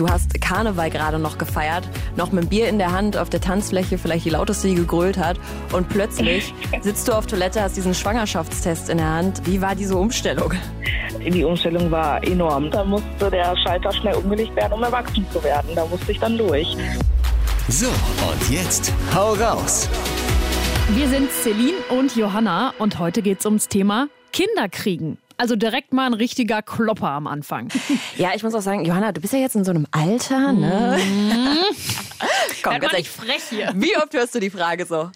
Du hast Karneval gerade noch gefeiert, noch mit dem Bier in der Hand auf der Tanzfläche, vielleicht die lauteste, die gegrölt hat. Und plötzlich sitzt du auf Toilette, hast diesen Schwangerschaftstest in der Hand. Wie war diese Umstellung? Die Umstellung war enorm. Da musste der Schalter schnell umgelegt werden, um erwachsen zu werden. Da musste ich dann durch. So, und jetzt hau raus. Wir sind Celine und Johanna und heute geht es ums Thema Kinderkriegen. Also direkt mal ein richtiger Klopper am Anfang. Ja, ich muss auch sagen, Johanna, du bist ja jetzt in so einem Alter, ne? Komm, Werd ganz ehrlich, frech hier. wie oft hörst du die Frage so?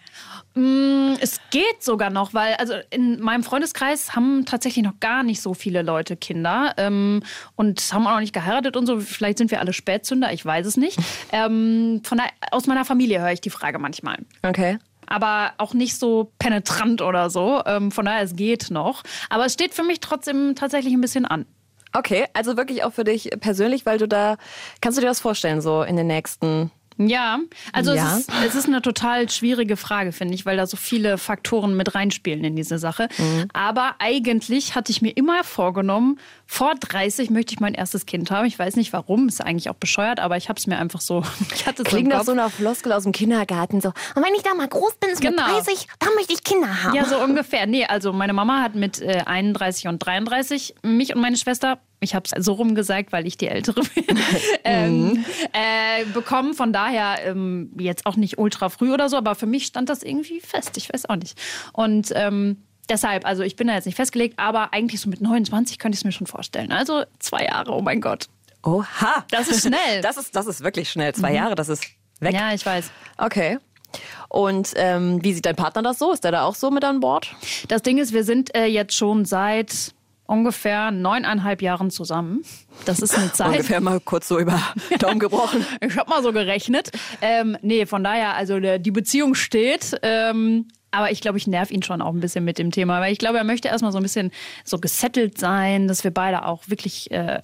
Mm, Es geht sogar noch, weil also in meinem Freundeskreis haben tatsächlich noch gar nicht so viele Leute Kinder ähm, und haben auch noch nicht geheiratet und so. Vielleicht sind wir alle Spätzünder, ich weiß es nicht. Ähm, von der, aus meiner Familie höre ich die Frage manchmal. Okay. Aber auch nicht so penetrant oder so. Ähm, von daher, es geht noch. Aber es steht für mich trotzdem tatsächlich ein bisschen an. Okay, also wirklich auch für dich persönlich, weil du da, kannst du dir das vorstellen, so in den nächsten Ja, also Ja. Es, ist, es ist eine total schwierige Frage, finde ich, weil da so viele Faktoren mit reinspielen in diese Sache. Mhm. Aber eigentlich hatte ich mir immer vorgenommen, vor 30 möchte ich mein erstes Kind haben. Ich weiß nicht warum, ist eigentlich auch bescheuert, aber ich habe es mir einfach so, ich hatte es so Klingt nach so einer Floskel aus dem Kindergarten, so. Und wenn ich da mal groß bin, so mit Genau. 30, dann möchte ich Kinder haben. Ja, so ungefähr. Nee, also meine Mama hat mit äh, 31 und 33 mich und meine Schwester, ich habe es so rum gesagt, weil ich die Ältere bin, ähm, äh, bekommen. Von daher ähm, jetzt auch nicht ultra früh oder so, aber für mich stand das irgendwie fest. Ich weiß auch nicht. Und ähm, deshalb, also ich bin da jetzt nicht festgelegt, aber eigentlich so mit 29 könnte ich es mir schon vorstellen. Also zwei Jahre, oh mein Gott. Oha. Das ist schnell. Das ist, das ist wirklich schnell. Zwei Jahre, das ist weg. Ja, ich weiß. Okay. Und ähm, wie sieht dein Partner das so? Ist der da auch so mit an Bord? Das Ding ist, wir sind äh, jetzt schon seit ungefähr neuneinhalb Jahren zusammen. Das ist eine Zeit. Ungefähr mal kurz so über Daumen gebrochen. Ich habe mal so gerechnet. Ähm, nee, von daher, also die Beziehung steht. Ähm, aber ich glaube, ich nerv ihn schon auch ein bisschen mit dem Thema, weil ich glaube, er möchte erstmal so ein bisschen so gesettelt sein, dass wir beide auch wirklich äh,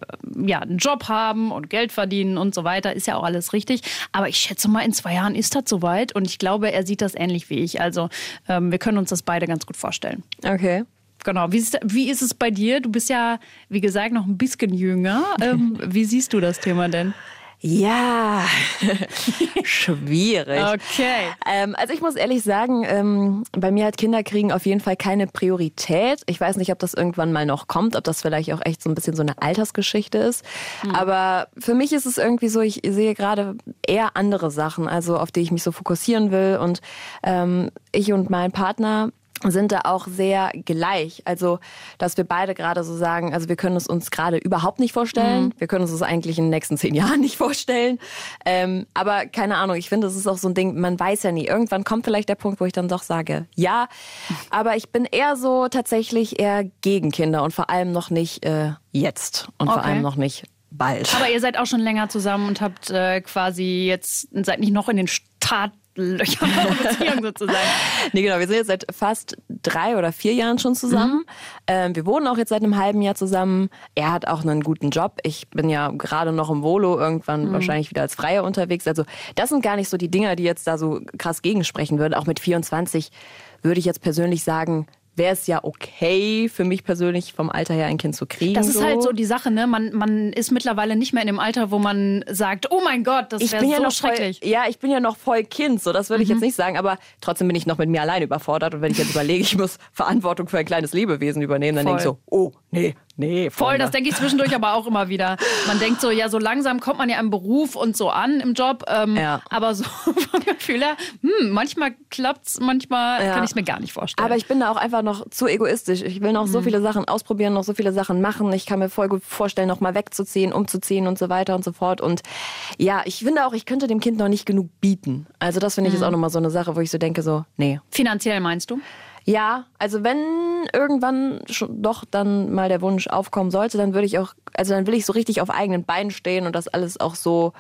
ja, einen Job haben und Geld verdienen und so weiter. Ist ja auch alles richtig. Aber ich schätze mal, in zwei Jahren ist das soweit und ich glaube, er sieht das ähnlich wie ich. Also ähm, wir können uns das beide ganz gut vorstellen. Okay. Genau. Wie ist, wie ist es bei dir? Du bist ja, wie gesagt, noch ein bisschen jünger. Ähm, wie siehst du das Thema denn? Ja, schwierig. Okay. Ähm, also ich muss ehrlich sagen, ähm, bei mir hat Kinderkriegen auf jeden Fall keine Priorität. Ich weiß nicht, ob das irgendwann mal noch kommt, ob das vielleicht auch echt so ein bisschen so eine Altersgeschichte ist. Aber für mich ist es irgendwie so, ich sehe gerade eher andere Sachen, also auf die ich mich so fokussieren will. Und ähm, ich und mein Partner sind da auch sehr gleich. Also, dass wir beide gerade so sagen, also wir können es uns gerade überhaupt nicht vorstellen. Wir können uns das eigentlich in den nächsten zehn Jahren nicht vorstellen. Ähm, aber keine Ahnung, ich finde, das ist auch so ein Ding, man weiß ja nie. Irgendwann kommt vielleicht der Punkt, wo ich dann doch sage, ja. Aber ich bin eher so tatsächlich eher gegen Kinder und vor allem noch nicht äh, jetzt und vor Okay. allem noch nicht bald. Aber ihr seid auch schon länger zusammen und habt äh, quasi jetzt, seid nicht noch in den Startlöchern eurer Beziehung sozusagen. Nee, genau. Wir sind jetzt seit fast drei oder vier Jahren schon zusammen. Ähm, wir wohnen auch jetzt seit einem halben Jahr zusammen. Er hat auch einen guten Job. Ich bin ja gerade noch im Volo, irgendwann wahrscheinlich wieder als Freier unterwegs. Also das sind gar nicht so die Dinger, die jetzt da so krass gegensprechen würden. Auch mit 24 würde ich jetzt persönlich sagen, wäre es ja okay für mich persönlich vom Alter her ein Kind zu kriegen. Das ist halt so die Sache, ne? Man, man ist mittlerweile nicht mehr in dem Alter, wo man sagt, oh mein Gott, das wäre ja so noch voll, schrecklich. ja, ich bin ja noch voll Kind, so das würde ich jetzt nicht sagen, aber trotzdem bin ich noch mit mir allein überfordert und wenn ich jetzt überlege, ich muss Verantwortung für ein kleines Lebewesen übernehmen, dann Voll. denke ich so, oh, nee, nee, Voll, Freunde. das denke ich zwischendurch aber auch immer wieder. Man denkt so, ja, so langsam kommt man ja im Beruf und so an im Job. Ähm, Ja. Aber so vom Gefühl her, hm, manchmal klappt's, manchmal Ja. kann ich es mir gar nicht vorstellen. Aber ich bin da auch einfach noch zu egoistisch. Ich will noch Mhm. so viele Sachen ausprobieren, noch so viele Sachen machen. Ich kann mir voll gut vorstellen, noch mal wegzuziehen, umzuziehen und so weiter und so fort. Und ja, ich finde auch, ich könnte dem Kind noch nicht genug bieten. Also das finde ich Mhm. ist auch noch mal so eine Sache, wo ich so denke, so, nee. Finanziell meinst du? Ja, also wenn irgendwann doch dann mal der Wunsch aufkommen sollte, dann würde ich auch, also dann will ich so richtig auf eigenen Beinen stehen und das alles auch so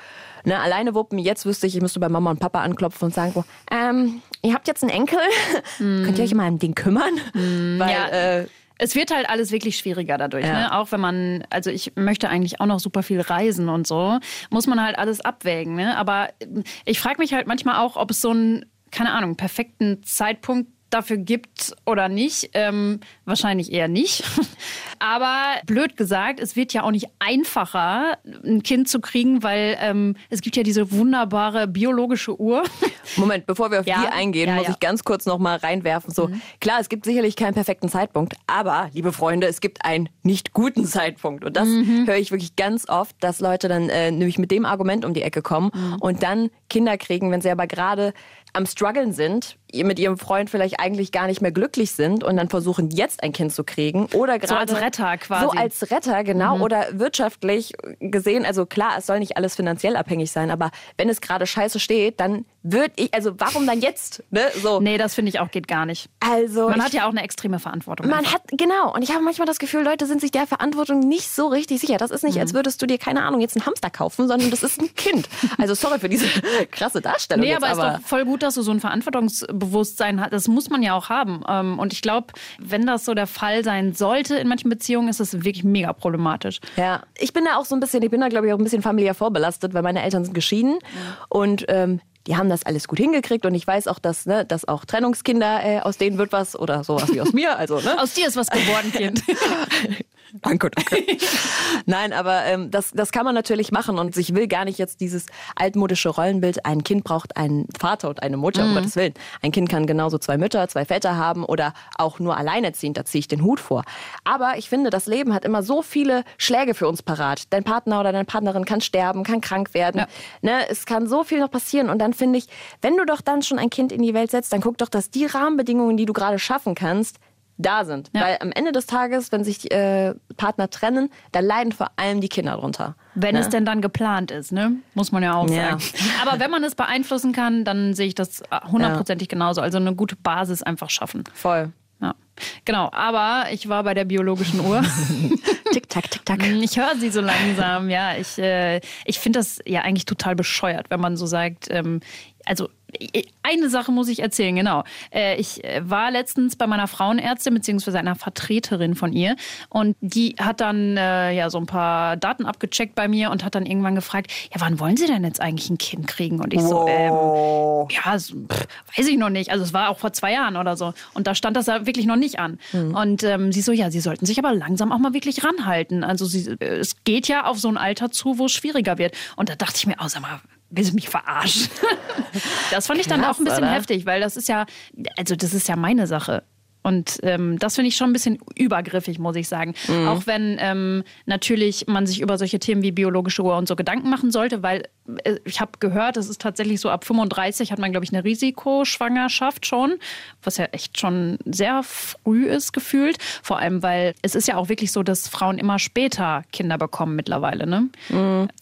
ne, alleine wuppen. Jetzt wüsste ich, ich müsste bei Mama und Papa anklopfen und sagen, ähm, ihr habt jetzt einen Enkel, könnt ihr euch mal um den kümmern? Weil, Ja. äh, Es wird halt alles wirklich schwieriger dadurch, Ja. ne? Auch wenn man, also ich möchte eigentlich auch noch super viel reisen und so, muss man halt alles abwägen, ne? Aber ich frage mich halt manchmal auch, ob es so einen, keine Ahnung, perfekten Zeitpunkt dafür gibt oder nicht. Ähm, wahrscheinlich eher nicht. Aber blöd gesagt, es wird ja auch nicht einfacher, ein Kind zu kriegen, weil ähm, es gibt ja diese wunderbare biologische Uhr. Moment, bevor wir auf Ja, die eingehen, ja, muss ja. ich ganz kurz noch mal reinwerfen. So, klar, es gibt sicherlich keinen perfekten Zeitpunkt, aber, liebe Freunde, es gibt einen nicht guten Zeitpunkt. Und das höre ich wirklich ganz oft, dass Leute dann äh, nämlich mit dem Argument um die Ecke kommen und dann Kinder kriegen, wenn sie aber gerade am struggeln sind, mit ihrem Freund vielleicht eigentlich gar nicht mehr glücklich sind und dann versuchen, jetzt ein Kind zu kriegen oder gerade als Retter quasi. So als Retter, genau, oder wirtschaftlich gesehen, also klar, es soll nicht alles finanziell abhängig sein, aber wenn es gerade scheiße steht, dann würde ich, also warum dann jetzt? Ne? So. Nee, das finde ich auch geht gar nicht. Also Man ich, hat ja auch eine extreme Verantwortung. man einfach. hat, genau, und ich habe manchmal das Gefühl, Leute sind sich der Verantwortung nicht so richtig sicher. Das ist nicht, Mhm. als würdest du dir, keine Ahnung, jetzt einen Hamster kaufen, sondern das ist ein Kind. Also sorry für diese krasse Darstellung Nee, jetzt, aber ist doch voll gut, dass du so ein Verantwortungsbewusstsein hast. Das muss man ja auch haben. Ähm, Und ich glaube, wenn das so der Fall sein sollte in manchen Beziehungen, ist das wirklich mega problematisch. Ja, ich bin da auch so ein bisschen, ich bin da glaube ich auch ein bisschen familiär vorbelastet, weil meine Eltern sind geschieden und ähm, die haben das alles gut hingekriegt und ich weiß auch, dass, ne, dass auch Trennungskinder, äh, aus denen wird was oder sowas wie aus mir, also ne? Aus dir ist was geworden, Kind. Danke, danke. Nein, aber ähm, das, das kann man natürlich machen und ich will gar nicht jetzt dieses altmodische Rollenbild, ein Kind braucht einen Vater und eine Mutter, um Gottes Willen. Ein Kind kann genauso zwei Mütter, zwei Väter haben oder auch nur alleinerziehend, da ziehe ich den Hut vor. Aber ich finde, das Leben hat immer so viele Schläge für uns parat. Dein Partner oder deine Partnerin kann sterben, kann krank werden. Ja. Ne, es kann so viel noch passieren und dann finde ich, wenn du doch dann schon ein Kind in die Welt setzt, dann guck doch, dass die Rahmenbedingungen, die du gerade schaffen kannst, da sind. Ja. Weil am Ende des Tages, wenn sich äh, Partner trennen, da leiden vor allem die Kinder drunter. Wenn es denn dann geplant ist, ne? Muss man ja auch Ja. sagen. Aber wenn man es beeinflussen kann, dann sehe ich das hundertprozentig genauso. Also eine gute Basis einfach schaffen. Voll. Ja. Genau, aber ich war bei der biologischen Uhr. Tick, tack, tick, tack. Ich höre sie so langsam, ja. Ich, äh, ich finde das ja eigentlich total bescheuert, wenn man so sagt, ähm, also eine Sache muss ich erzählen, genau. Äh, ich äh, war letztens bei meiner Frauenärztin beziehungsweise einer Vertreterin von ihr und die hat dann äh, ja so ein paar Daten abgecheckt bei mir und hat dann irgendwann gefragt, ja, wann wollen Sie denn jetzt eigentlich ein Kind kriegen? Und ich so, ähm, ja, so, pff, weiß ich noch nicht. Also es war auch vor zwei Jahren oder so. Und da stand das ja wirklich noch nicht an. Und ähm, sie so, ja, sie sollten sich aber langsam auch mal wirklich ranhalten. Also sie, es geht ja auf so ein Alter zu, wo es schwieriger wird. Und da dachte ich mir, oh, sag mal, will sie mich verarschen? das fand ich dann Krass, auch ein bisschen oder? heftig, weil das ist ja, also das ist ja meine Sache. Und ähm, das finde ich schon ein bisschen übergriffig, muss ich sagen. Mhm. Auch wenn ähm, natürlich man sich über solche Themen wie biologische Uhr und so Gedanken machen sollte, weil ich habe gehört, es ist tatsächlich so ab 35 hat man, glaube ich, eine Risikoschwangerschaft schon, was ja echt schon sehr früh ist gefühlt. Vor allem, weil es ist ja auch wirklich so, dass Frauen immer später Kinder bekommen mittlerweile. Ne?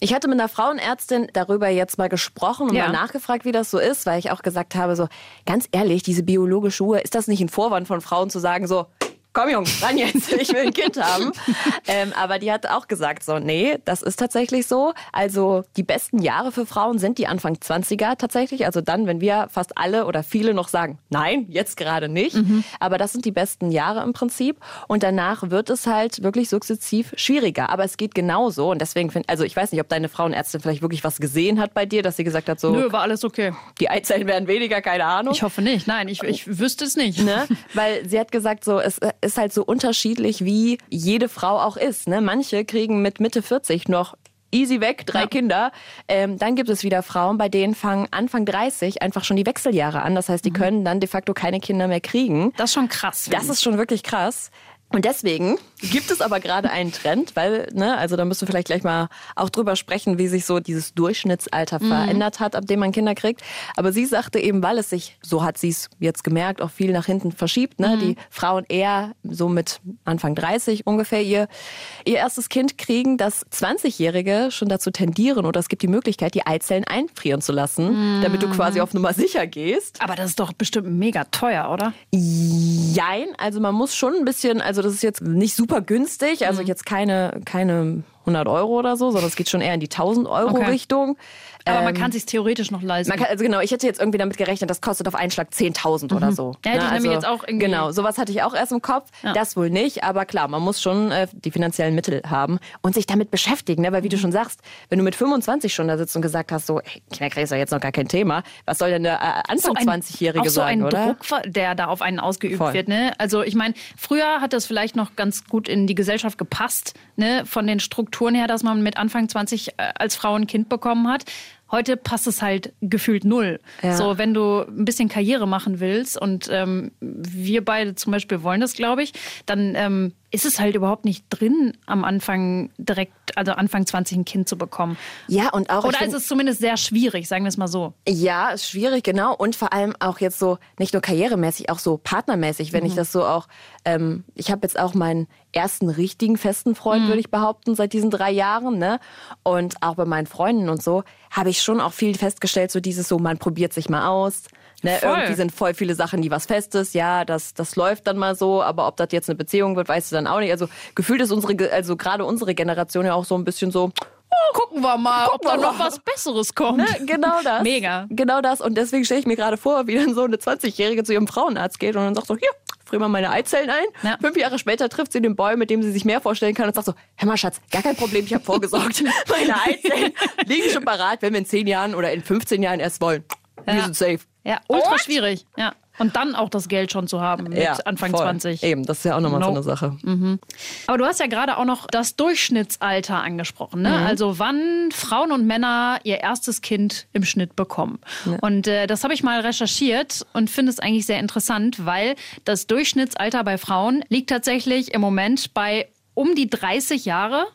Ich hatte mit einer Frauenärztin darüber jetzt mal gesprochen und Ja. mal nachgefragt, wie das so ist, weil ich auch gesagt habe, so ganz ehrlich, diese biologische Uhr, ist das nicht ein Vorwand von Frauen zu sagen, so, komm Jungs, ran jetzt, ich will ein Kind haben. ähm, aber die hat auch gesagt, so, nee, das ist tatsächlich so. Also die besten Jahre für Frauen sind die Anfang 20er tatsächlich. Also dann, wenn wir fast alle oder viele noch sagen, nein, jetzt gerade nicht. Aber das sind die besten Jahre im Prinzip. Und danach wird es halt wirklich sukzessiv schwieriger. Aber es geht genauso. Und deswegen finde also ich weiß nicht, ob deine Frauenärztin vielleicht wirklich was gesehen hat bei dir, dass sie gesagt hat, so, Nö, war alles okay. die Eizellen werden weniger, keine Ahnung. Ich hoffe nicht. Nein, ich, ich wüsste es nicht. Ne? Weil sie hat gesagt, so, es ist halt so unterschiedlich, wie jede Frau auch ist. Ne? Manche kriegen mit Mitte 40 noch easy weg, drei Ja. Kinder. Ähm, dann gibt es wieder Frauen, bei denen fangen Anfang 30 einfach schon die Wechseljahre an. Das heißt, die können dann de facto keine Kinder mehr kriegen. Das ist schon krass. Das ist schon wirklich krass. Und deswegen gibt es aber gerade einen Trend, weil, ne, also da müssen wir vielleicht gleich mal auch drüber sprechen, wie sich so dieses Durchschnittsalter verändert hat, ab dem man Kinder kriegt. Aber sie sagte eben, weil es sich, so hat sie es jetzt gemerkt, auch viel nach hinten verschiebt, ne, die Frauen eher so mit Anfang 30 ungefähr ihr, ihr erstes Kind kriegen, dass 20-Jährige schon dazu tendieren oder es gibt die Möglichkeit, die Eizellen einfrieren zu lassen, damit du quasi auf Nummer sicher gehst. Aber das ist doch bestimmt mega teuer, oder? Jein, also man muss schon ein bisschen, also das ist jetzt nicht super günstig, also jetzt keine, keine 100 Euro oder so, sondern es geht schon eher in die 1000 Euro Okay. Richtung. Aber man Ähm, kann sich theoretisch noch leisten. man kann, also genau, ich hätte jetzt irgendwie damit gerechnet, das kostet auf einen Schlag 10.000 oder so. Mhm. Ja, hätte Ne, ich nämlich jetzt auch irgendwie- Genau, sowas hatte ich auch erst im Kopf. Ja. Das wohl nicht, aber klar, man muss schon äh, die finanziellen Mittel haben und sich damit beschäftigen. Ne? Weil wie du Mhm. schon sagst, wenn du mit 25 schon da sitzt und gesagt hast, so, Kinderkrieg ist ja jetzt noch gar kein Thema, was soll denn der äh, Anfang ein- 20-Jährige auch so sagen, ein oder? Druck, der da auf einen ausgeübt Voll. wird. Ne? Also ich meine, früher hat das vielleicht noch ganz gut in die Gesellschaft gepasst, ne? von den Strukturen her, dass man mit Anfang 20 äh, als Frau ein Kind bekommen hat. Heute passt es halt gefühlt null. Ja. So, wenn du ein bisschen Karriere machen willst und ähm, wir beide zum Beispiel wollen das, glaube ich, dann ähm, ist es halt überhaupt nicht drin, am Anfang direkt, also Anfang 20 ein Kind zu bekommen. Ja, und auch. Oder find- ist es zumindest sehr schwierig, sagen wir es mal so. Ja, ist schwierig, genau. Und vor allem auch jetzt so, nicht nur karrieremäßig, auch so partnermäßig, wenn ich das so auch, ähm, ich habe jetzt auch meinen ersten richtigen festen Freund, würde ich behaupten, seit diesen drei Jahren, ne? Und auch bei meinen Freunden und so, habe ich schon auch viel festgestellt, so dieses so, man probiert sich mal aus. Ne, Voll. irgendwie sind voll viele Sachen, die was Festes. Ja, das, das läuft dann mal so, aber ob das jetzt eine Beziehung wird, weißt du dann auch nicht. Also gefühlt ist unsere, also gerade unsere Generation ja auch so ein bisschen so, Gucken wir mal, ob Gucken da wir noch mal. was Besseres kommt. Ne, genau das. Mega. Genau das. Und deswegen stelle ich mir gerade vor, wie dann so eine 20-Jährige zu ihrem Frauenarzt geht und dann sagt so, hier, frier mal meine Eizellen ein. Ja. Fünf Jahre später trifft sie den Boy, mit dem sie sich mehr vorstellen kann und sagt so, hör mal Schatz, gar kein Problem, ich habe vorgesorgt. meine Eizellen liegen schon parat, wenn wir in 10 Jahren oder in 15 Jahren erst wollen. Wir Ja. sind safe. Ja, ultra schwierig. Ja. Und dann auch das Geld schon zu haben mit ja, Anfang voll. 20. Eben, das ist ja auch nochmal so No. eine Sache. Aber du hast ja gerade auch noch das Durchschnittsalter angesprochen. Mhm. Ne? Also wann Frauen und Männer ihr erstes Kind im Schnitt bekommen. Und äh, das habe ich mal recherchiert und finde es eigentlich sehr interessant, weil das Durchschnittsalter bei Frauen liegt tatsächlich im Moment bei um die 30 Jahre.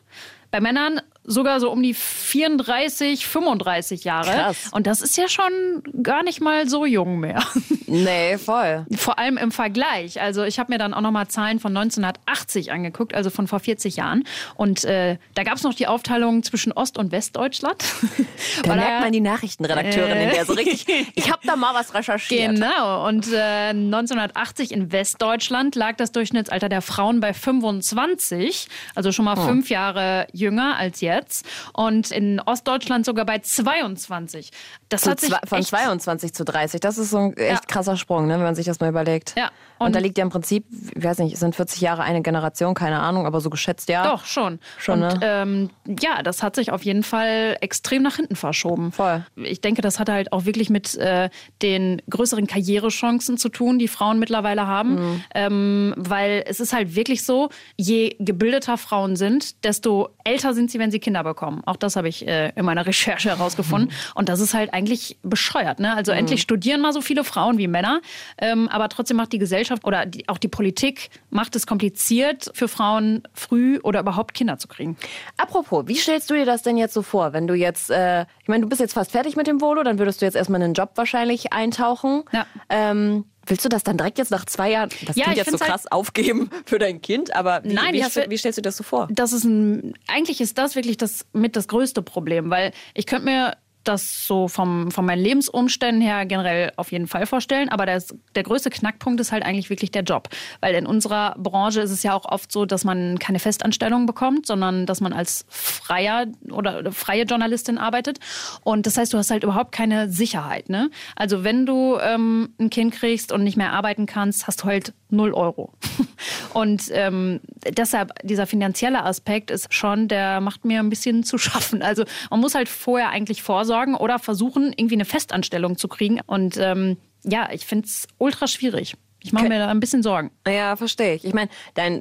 Bei Männern sogar so um die 34, 35 Jahre. Krass. Und das ist ja schon gar nicht mal so jung mehr. Nee, voll. Vor allem im Vergleich. Also ich habe mir dann auch nochmal Zahlen von 1980 angeguckt, also von vor 40 Jahren. Und äh, da gab es noch die Aufteilung zwischen Ost- und Westdeutschland. Da Weil merkt man die Nachrichtenredakteurin in der so richtig, ich habe da mal was recherchiert. Genau. Und äh, 1980 in Westdeutschland lag das Durchschnittsalter der Frauen bei 25, also schon mal fünf Jahre jünger als jetzt. Und in Ostdeutschland sogar bei 22. Das Zu hat sich von echt 22 zu 30. Das ist so ein echt Ja. krasser Sprung, ne, wenn man sich das mal überlegt. Ja. Und, Und- da liegt ja im Prinzip, ich weiß nicht, es sind 40 Jahre eine Generation, keine Ahnung, aber so geschätzt ja. Doch, schon. Schon, und ne? ähm, ja, das hat sich auf jeden Fall extrem nach hinten verschoben. Voll. Ich denke, das hat halt auch wirklich mit äh, den größeren Karrierechancen zu tun, die Frauen mittlerweile haben. Mhm. Ähm, weil es ist halt wirklich so, je gebildeter Frauen sind, desto älter sind sie, wenn sie Kinder bekommen. Auch das habe ich äh, in meiner Recherche herausgefunden. Und das ist halt eigentlich bescheuert. Ne? Also endlich studieren mal so viele Frauen wie Männer, ähm, aber trotzdem macht die Gesellschaft oder die, auch die Politik macht es kompliziert für Frauen früh oder überhaupt Kinder zu kriegen. Apropos, wie stellst du dir das denn jetzt so vor, wenn du jetzt, äh, ich meine, du bist jetzt fast fertig mit dem Volo, dann würdest du jetzt erstmal in einen Job wahrscheinlich eintauchen. Ja. Ähm, willst du das dann direkt jetzt nach zwei Jahren, das Ja, klingt jetzt so halt- krass, aufgeben für dein Kind, aber wie, Nein, wie, wie stellst du das so vor? Das ist ein, eigentlich ist das wirklich das mit das größte Problem, weil ich könnte mir das so vom, von meinen Lebensumständen her generell auf jeden Fall vorstellen. Aber das, der größte Knackpunkt ist halt eigentlich wirklich der Job. Weil in unserer Branche ist es ja auch oft so, dass man keine Festanstellung bekommt, sondern dass man als freier oder freie Journalistin arbeitet. Und das heißt, du hast halt überhaupt keine Sicherheit. Ne? Also wenn du ähm, ein Kind kriegst und nicht mehr arbeiten kannst, hast du halt null Euro. Und ähm, deshalb, dieser finanzielle Aspekt ist schon, der macht mir ein bisschen zu schaffen. Also man muss halt vorher eigentlich vorsorgen oder versuchen, irgendwie eine Festanstellung zu kriegen. Und ähm, ja, ich finde es ultra schwierig. Ich mache mir da ein bisschen Sorgen. Ja, verstehe ich. Ich meine,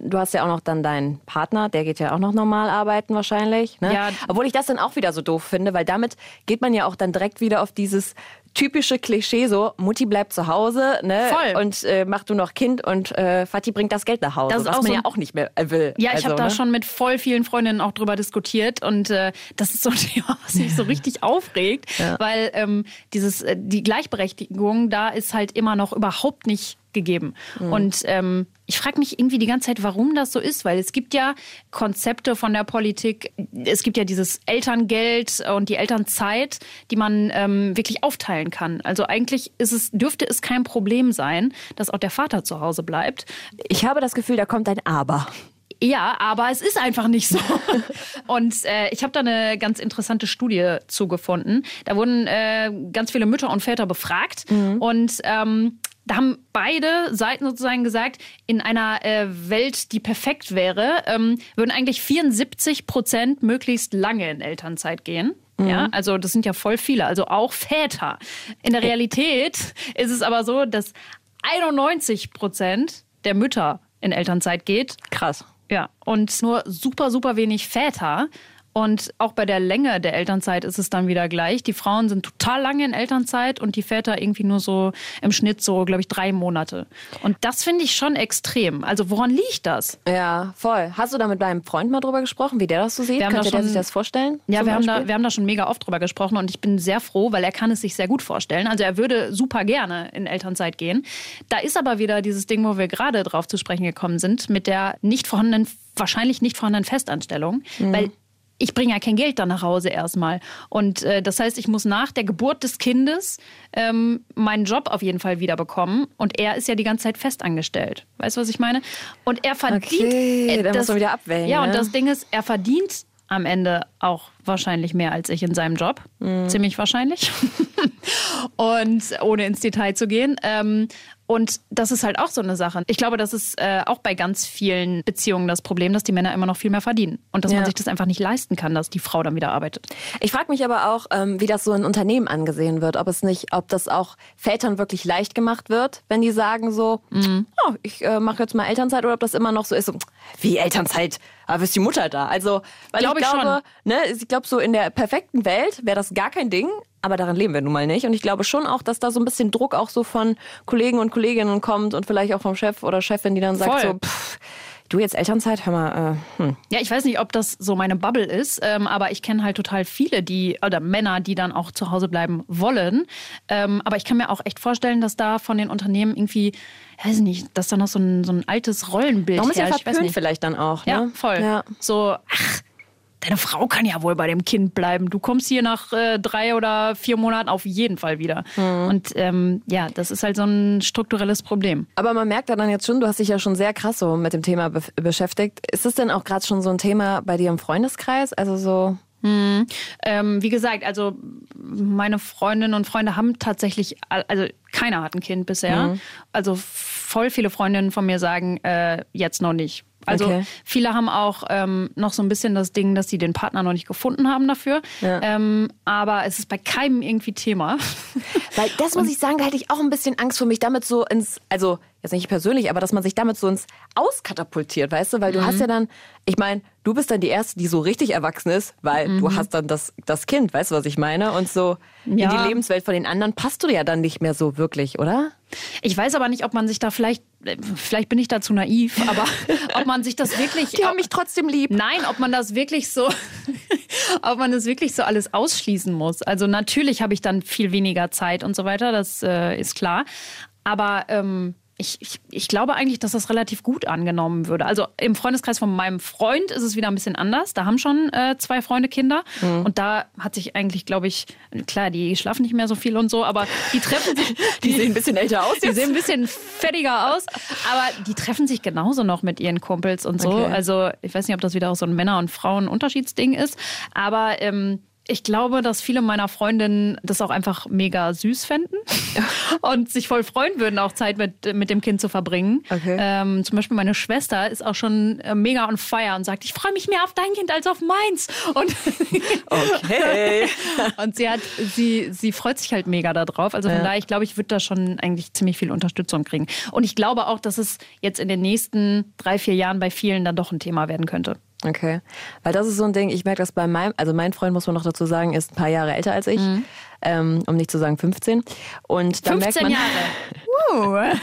du hast ja auch noch dann deinen Partner, der geht ja auch noch normal arbeiten wahrscheinlich. Ne? Ja. Obwohl ich das dann auch wieder so doof finde, weil damit geht man ja auch dann direkt wieder auf dieses typische Klischee so, Mutti bleibt zu Hause ne? Voll. und äh, mach du noch Kind und äh, Vati bringt das Geld nach Hause, Das ist was auch man so ja auch nicht mehr äh, will. Ja, ich also, habe da ne? schon mit voll vielen Freundinnen auch drüber diskutiert und äh, das ist so ein Thema, was mich so richtig aufregt, weil ähm, dieses äh, die Gleichberechtigung da ist halt immer noch überhaupt nicht gegeben. Und ähm, ich frage mich irgendwie die ganze Zeit, warum das so ist, weil es gibt ja Konzepte von der Politik, es gibt ja dieses Elterngeld und die Elternzeit, die man ähm, wirklich aufteilen kann. Also eigentlich ist es, dürfte es kein Problem sein, dass auch der Vater zu Hause bleibt. Ich habe das Gefühl, da kommt ein Aber. Ja, aber es ist einfach nicht so. Und äh, ich habe da eine ganz interessante Studie zugefunden. Da wurden äh, ganz viele Mütter und Väter befragt und ähm, da haben beide Seiten sozusagen gesagt, in einer äh, Welt, die perfekt wäre, ähm, würden eigentlich 74 Prozent möglichst lange in Elternzeit gehen. Ja, also das sind ja voll viele, also auch Väter. In der Realität ist es aber so, dass 91 Prozent der Mütter in Elternzeit geht. Krass. Ja, und nur super, super wenig Väter. Und auch bei der Länge der Elternzeit ist es dann wieder gleich. Die Frauen sind total lange in Elternzeit und die Väter irgendwie nur so im Schnitt so, glaube ich, drei Monate. Und das finde ich schon extrem. Also woran liegt das? Ja, voll. Hast du da mit deinem Freund mal drüber gesprochen, wie der das so sieht? Könnte da der sich das vorstellen? Ja, wir haben, da, wir haben da schon mega oft drüber gesprochen und ich bin sehr froh, weil er kann es sich sehr gut vorstellen. Also er würde super gerne in Elternzeit gehen. Da ist aber wieder dieses Ding, wo wir gerade drauf zu sprechen gekommen sind, mit der nicht vorhandenen, wahrscheinlich nicht vorhandenen Festanstellung. Weil ich bringe ja kein Geld dann nach Hause erstmal. Und äh, das heißt, ich muss nach der Geburt des Kindes ähm, meinen Job auf jeden Fall wieder bekommen. Und er ist ja die ganze Zeit festangestellt. Weißt du, was ich meine? Und er verdient. Okay, äh, dann muss man wieder abwägen, Ja, und ne? das Ding ist, er verdient am Ende auch wahrscheinlich mehr als ich in seinem Job. Mhm. Ziemlich wahrscheinlich. und ohne ins Detail zu gehen. Ähm, und das ist halt auch so eine Sache. Ich glaube, das ist äh, auch bei ganz vielen Beziehungen das Problem, dass die Männer immer noch viel mehr verdienen. Und dass Ja. man sich das einfach nicht leisten kann, dass die Frau dann wieder arbeitet. Ich frage mich aber auch, ähm, wie das so in Unternehmen angesehen wird. Ob es nicht, ob das auch Vätern wirklich leicht gemacht wird, wenn die sagen so, Mhm. oh, ich äh, mache jetzt mal Elternzeit oder ob das immer noch so ist, so, wie Elternzeit? Aber ist die Mutter da? Also, weil Glaub ich ich glaube, ne, ich glaube, so in der perfekten Welt wäre das gar kein Ding. Aber daran leben wir nun mal nicht. Und ich glaube schon auch, dass da so ein bisschen Druck auch so von Kollegen und Kolleginnen kommt und vielleicht auch vom Chef oder Chefin, die dann sagt Voll. so, pff, du jetzt Elternzeit, hör mal, äh, hm. Ja, ich weiß nicht, ob das so meine Bubble ist, ähm, aber ich kenne halt total viele, die oder Männer, die dann auch zu Hause bleiben wollen. Ähm, aber ich kann mir auch echt vorstellen, dass da von den Unternehmen irgendwie, weiß nicht, dass da noch so ein, so ein altes Rollenbild. Ich weiß verpönt nicht. vielleicht dann auch. Ja, ne? voll. Ja. So, ach, deine Frau kann ja wohl bei dem Kind bleiben. Du kommst hier nach äh, drei oder vier Monaten auf jeden Fall wieder. Mhm. Und ähm, ja, das ist halt so ein strukturelles Problem. Aber man merkt ja dann jetzt schon, du hast dich ja schon sehr krass so mit dem Thema be beschäftigt. Ist das denn auch gerade schon so ein Thema bei dir im Freundeskreis? Also so, Ähm, wie gesagt, also meine Freundinnen und Freunde haben tatsächlich, also keiner hat ein Kind bisher. Mhm. Also voll viele Freundinnen von mir sagen, äh, jetzt noch nicht. Also Okay. viele haben auch ähm, noch so ein bisschen das Ding, dass sie den Partner noch nicht gefunden haben dafür. Ja. Ähm, aber es ist bei keinem irgendwie Thema. weil das muss ich sagen, da hätte ich auch ein bisschen Angst vor mich damit so ins, also jetzt nicht persönlich, aber dass man sich damit so ins Auskatapultiert, weißt du? Weil du Mhm. hast ja dann, ich meine, du bist dann die Erste, die so richtig erwachsen ist, weil Mhm. du hast dann das, das Kind, weißt du, was ich meine? Und so in Ja. die Lebenswelt von den anderen passt du ja dann nicht mehr so wirklich, oder? Ich weiß aber nicht, ob man sich da vielleicht, vielleicht bin ich da zu naiv, aber ob man sich das wirklich. Die haben mich trotzdem lieb. Nein, ob man das wirklich so, ob man das wirklich so alles ausschließen muss. Also natürlich habe ich dann viel weniger Zeit und so weiter, das äh, ist klar. Aber ähm, ich, ich, ich glaube eigentlich, dass das relativ gut angenommen würde. Also im Freundeskreis von meinem Freund ist es wieder ein bisschen anders. Da haben schon äh, zwei Freunde Kinder. Und da hat sich eigentlich, glaube ich, klar, die schlafen nicht mehr so viel und so, aber die treffen sich. Die sehen ein bisschen älter aus Die jetzt. sehen ein bisschen fettiger aus, aber die treffen sich genauso noch mit ihren Kumpels und so. Okay. Also ich weiß nicht, ob das wieder auch so ein Männer- und Frauen-Unterschiedsding ist, aber ähm, ich glaube, dass viele meiner Freundinnen das auch einfach mega süß fänden und sich voll freuen würden, auch Zeit mit, mit dem Kind zu verbringen. Okay. Ähm, zum Beispiel meine Schwester ist auch schon äh, mega on fire und sagt, ich freue mich mehr auf dein Kind als auf meins. Und Okay. und sie hat, sie, sie freut sich halt mega darauf. Also von Ja. daher, ich glaube, ich würde da schon eigentlich ziemlich viel Unterstützung kriegen. Und ich glaube auch, dass es jetzt in den nächsten drei, vier Jahren bei vielen dann doch ein Thema werden könnte. Okay. Weil das ist so ein Ding, ich merke das bei meinem, also mein Freund, muss man noch dazu sagen, ist ein paar Jahre älter als ich, ähm, um nicht zu sagen 15. Und da merkt 15 man, Jahre.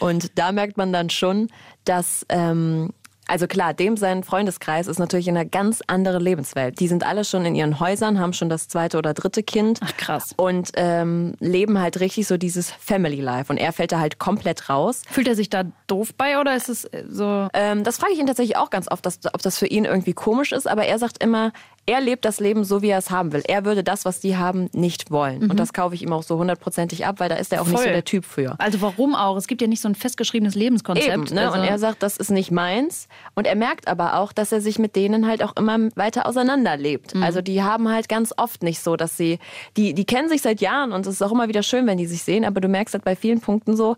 Und da merkt man dann schon, dass, ähm, also klar, dem sein Freundeskreis ist natürlich in einer ganz anderen Lebenswelt. Die sind alle schon in ihren Häusern, haben schon das zweite oder dritte Kind. Ach, krass. Und ähm, leben halt richtig so dieses Family Life. Und er fällt da halt komplett raus. Fühlt er sich da doof bei oder ist es äh, so? Ähm, das frage ich ihn tatsächlich auch ganz oft, dass, ob das für ihn irgendwie komisch ist. Aber er sagt immer, er lebt das Leben so, wie er es haben will. Er würde das, was die haben, nicht wollen. Und das kaufe ich ihm auch so hundertprozentig ab, weil da ist er auch nicht so Mhm. Voll. der Typ für. Also warum auch? Es gibt ja nicht so ein festgeschriebenes Lebenskonzept. Eben, ne? also, Und er sagt, das ist nicht meins. Und er merkt aber auch, dass er sich mit denen halt auch immer weiter auseinanderlebt. Mhm. Also die haben halt ganz oft nicht so, dass sie, die, die kennen sich seit Jahren und es ist auch immer wieder schön, wenn die sich sehen, aber du merkst halt bei vielen Punkten so,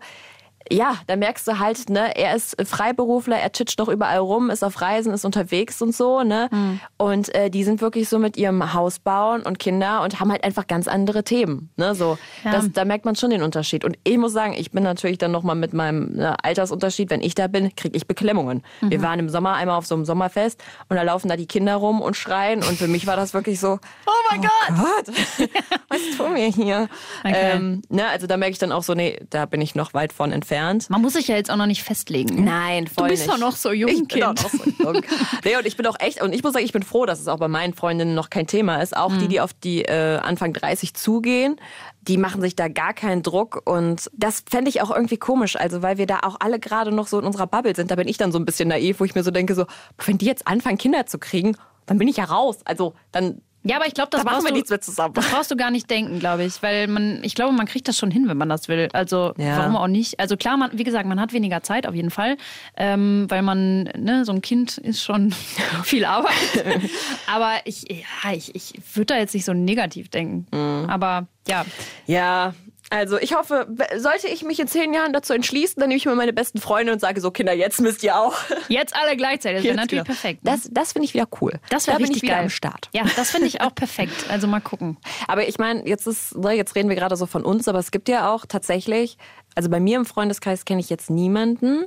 ja, da merkst du halt, ne, er ist Freiberufler, er titscht doch überall rum, ist auf Reisen, ist unterwegs und so, ne? Mhm. Und äh, die sind wirklich so mit ihrem Haus bauen und Kinder und haben halt einfach ganz andere Themen, ne? So, Ja. das, da merkt man schon den Unterschied. Und ich muss sagen, ich bin natürlich dann nochmal mit meinem ne, Altersunterschied, wenn ich da bin, kriege ich Beklemmungen. Wir waren im Sommer einmal auf so einem Sommerfest und da laufen da die Kinder rum und schreien und für mich war das wirklich so, oh mein Gott, was tun wir hier? Okay. Ähm, ne, also da merke ich dann auch so, nee, da bin ich noch weit von entfernt. Man muss sich ja jetzt auch noch nicht festlegen. Nein, voll Du bist nicht. doch noch so jung, ich bin auch Kind. noch so jung. nee, und ich bin auch echt, und ich muss sagen, ich bin froh, dass es auch bei meinen Freundinnen noch kein Thema ist. Auch Mhm. die, die auf die äh, Anfang 30 zugehen, die machen sich da gar keinen Druck. Und das fände ich auch irgendwie komisch. Also, weil wir da auch alle gerade noch so in unserer Bubble sind. Da bin ich dann so ein bisschen naiv, wo ich mir so denke, so, wenn die jetzt anfangen, Kinder zu kriegen, dann bin ich ja raus. Also, dann Ja, aber ich glaube, das da machen brauchst wir du, nichts mehr zusammen. Das brauchst du gar nicht denken, glaube ich, weil man, ich glaube, man kriegt das schon hin, wenn man das will. Also Ja. warum auch nicht? Also klar, man, wie gesagt, man hat weniger Zeit auf jeden Fall, ähm, weil man, ne, so ein Kind ist schon viel Arbeit. aber ich, ja, ich, ich würde da jetzt nicht so negativ denken. Mhm. Aber ja, Ja, also ich hoffe, sollte ich mich in zehn Jahren dazu entschließen, dann nehme ich mir meine besten Freunde und sage so, Kinder, jetzt müsst ihr auch. jetzt alle gleichzeitig, das wäre natürlich wieder. perfekt. Ne? Das, das finde ich wieder cool. das da wäre bin richtig ich wieder geil. am Start. Ja, das finde ich auch perfekt. Also mal gucken. Aber ich meine, jetzt ist, ne, jetzt reden wir gerade so von uns, aber es gibt ja auch tatsächlich, also bei mir im Freundeskreis kenne ich jetzt niemanden.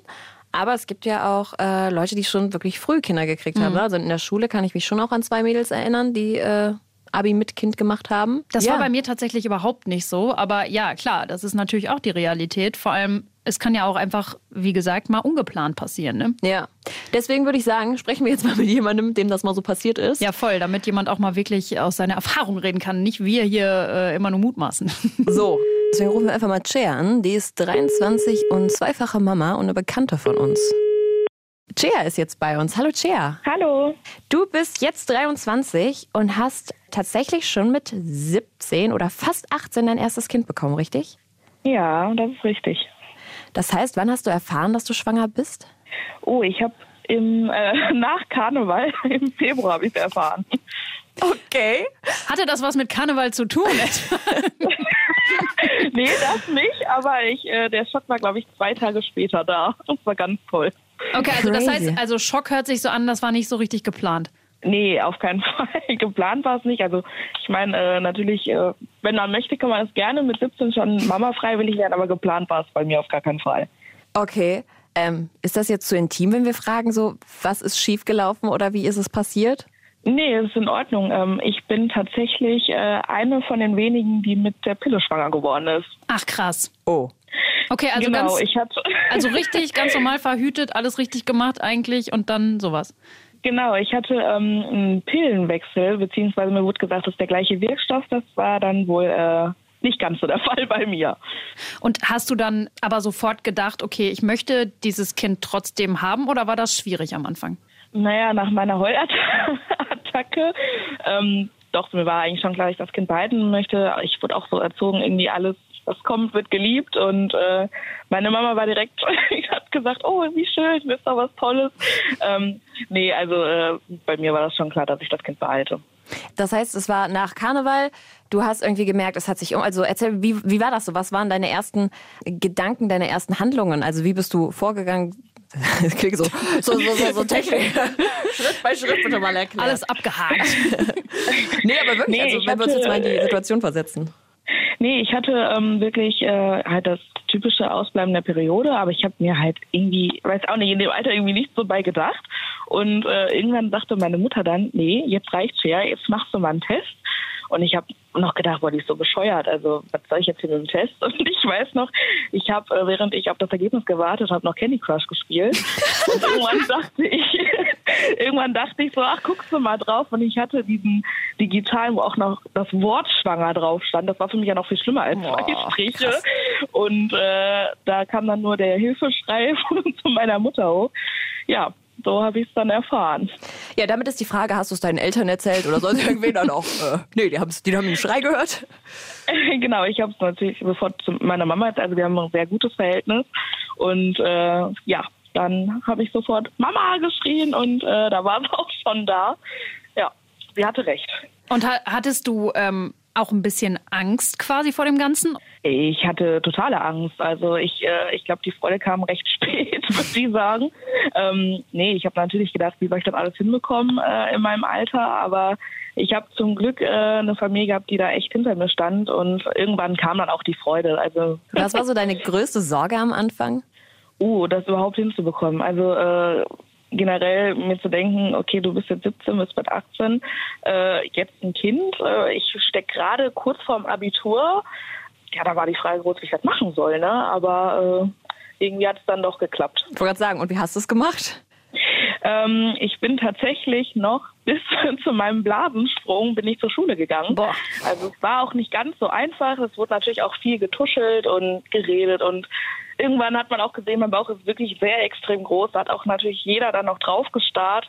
Aber es gibt ja auch äh, Leute, die schon wirklich früh Kinder gekriegt Mhm. haben. ne? Also in der Schule kann ich mich schon auch an zwei Mädels erinnern, die äh, Abi mit Kind gemacht haben. Das ja. war bei mir tatsächlich überhaupt nicht so. Aber ja, klar, das ist natürlich auch die Realität. Vor allem, es kann ja auch einfach, wie gesagt, mal ungeplant passieren. Ne? Ja. Deswegen würde ich sagen, sprechen wir jetzt mal mit jemandem, dem das mal so passiert ist. Ja, voll, damit jemand auch mal wirklich aus seiner Erfahrung reden kann. Nicht wir hier äh, immer nur mutmaßen. So. Deswegen rufen wir einfach mal Chea an. Die ist 23 und zweifache Mama und eine Bekannte von uns. Chea ist jetzt bei uns. Hallo Chea. Hallo. Du bist jetzt 23 und hast tatsächlich schon mit 17 oder fast 18 dein erstes Kind bekommen, richtig? Ja, das ist richtig. Das heißt, wann hast du erfahren, dass du schwanger bist? Oh, ich habe im äh, nach Karneval im Februar habe ich erfahren. Okay. Hatte das was mit Karneval zu tun? nee, das nicht, aber ich, äh, der Schock war, glaube ich, zwei Tage später da. Das war ganz toll. Okay, also das Crazy. heißt, also Schock hört sich so an, das war nicht so richtig geplant. Nee, auf keinen Fall. Geplant war es nicht. Also ich meine, äh, natürlich, äh, wenn man möchte, kann man das gerne mit 17 schon Mama freiwillig werden, aber geplant war es bei mir auf gar keinen Fall. Okay. Ähm, ist das jetzt zu intim, wenn wir fragen, so, was ist schiefgelaufen oder wie ist es passiert? Nee, es ist in Ordnung. Ähm, ich bin tatsächlich äh, eine von den wenigen, die mit der Pille schwanger geworden ist. Ach krass. Oh. Okay, also genau, ganz, ich hatte also richtig, ganz normal verhütet, alles richtig gemacht eigentlich und dann sowas. Genau, ich hatte ähm, einen Pillenwechsel, beziehungsweise mir wurde gesagt, das ist der gleiche Wirkstoff. Das war dann wohl äh, nicht ganz so der Fall bei mir. Und hast du dann aber sofort gedacht, okay, ich möchte dieses Kind trotzdem haben oder war das schwierig am Anfang? Naja, nach meiner Heulattacke, ähm, doch, mir war eigentlich schon klar, dass ich das Kind behalten möchte. Ich wurde auch so erzogen, irgendwie alles, was kommt, wird geliebt. Und äh, meine Mama war direkt, hat gesagt, oh, wie schön, das ist doch was Tolles. Ähm, nee, also äh, bei mir war das schon klar, dass ich das Kind behalte. Das heißt, es war nach Karneval, du hast irgendwie gemerkt, es hat sich um. Also erzähl, wie, wie war das so? Was waren deine ersten Gedanken, deine ersten Handlungen? Also wie bist du vorgegangen? Das klingt so, so, so, so, so technisch. Schritt bei Schritt bitte mal erklären. Alles abgehakt. Nee, aber wirklich, Nee, also wenn wir uns jetzt mal in die Situation versetzen. Nee, ich hatte ähm, wirklich äh, halt das typische Ausbleiben der Periode, aber ich habe mir halt irgendwie, weiß auch nicht, in dem Alter irgendwie nicht so bei gedacht. Und äh, irgendwann sagte meine Mutter dann, nee, jetzt reicht's ja, jetzt machst du mal einen Test. Und ich habe noch gedacht, boah, die ist so bescheuert. Also was soll ich jetzt hier mit dem Test? Und ich weiß noch, ich habe, äh, während ich auf das Ergebnis gewartet habe, noch Candy Crush gespielt. Und irgendwann dachte ich, irgendwann dachte ich so, ach, guckst du mal drauf. Und ich hatte diesen digitalen, wo auch noch das Wort schwanger drauf stand. Das war für mich ja noch viel schlimmer als Boah, zwei Striche. Und äh, da kam dann nur der Hilfeschrei von, zu meiner Mutter hoch. Ja, so habe ich es dann erfahren. Ja, damit ist die Frage, hast du es deinen Eltern erzählt oder sonst irgendwen dann auch? Äh, nee, die, haben's, die haben den Schrei gehört. genau, ich habe es natürlich sofort zu meiner Mama erzählt. Also wir haben ein sehr gutes Verhältnis. Und äh, ja, dann habe ich sofort Mama geschrien und äh, da war sie auch schon da. Ja, sie hatte recht. Und ha hattest du ähm, auch ein bisschen Angst quasi vor dem Ganzen? Ich hatte totale Angst. Also ich, äh, ich glaube, die Freude kam recht spät, würde ich sagen. Ähm, nee, ich habe natürlich gedacht, wie soll ich das alles hinbekommen äh, in meinem Alter? Aber ich habe zum Glück äh, eine Familie gehabt, die da echt hinter mir stand und irgendwann kam dann auch die Freude. Also was war so deine größte Sorge am Anfang? Uh, das überhaupt hinzubekommen. Also äh, generell mir zu denken, okay, du bist jetzt 17, bist bald 18, äh, jetzt ein Kind, äh, ich stecke gerade kurz vorm Abitur. Ja, da war die Frage groß, wie ich das machen soll, ne? Aber äh, irgendwie hat es dann doch geklappt. Ich wollte gerade sagen, und wie hast du es gemacht? Ähm, ich bin tatsächlich noch bis zu meinem Blasensprung bin ich zur Schule gegangen. Boah. Also es war auch nicht ganz so einfach. Es wurde natürlich auch viel getuschelt und geredet und irgendwann hat man auch gesehen, mein Bauch ist wirklich sehr extrem groß. Da hat auch natürlich jeder dann noch drauf gestarrt.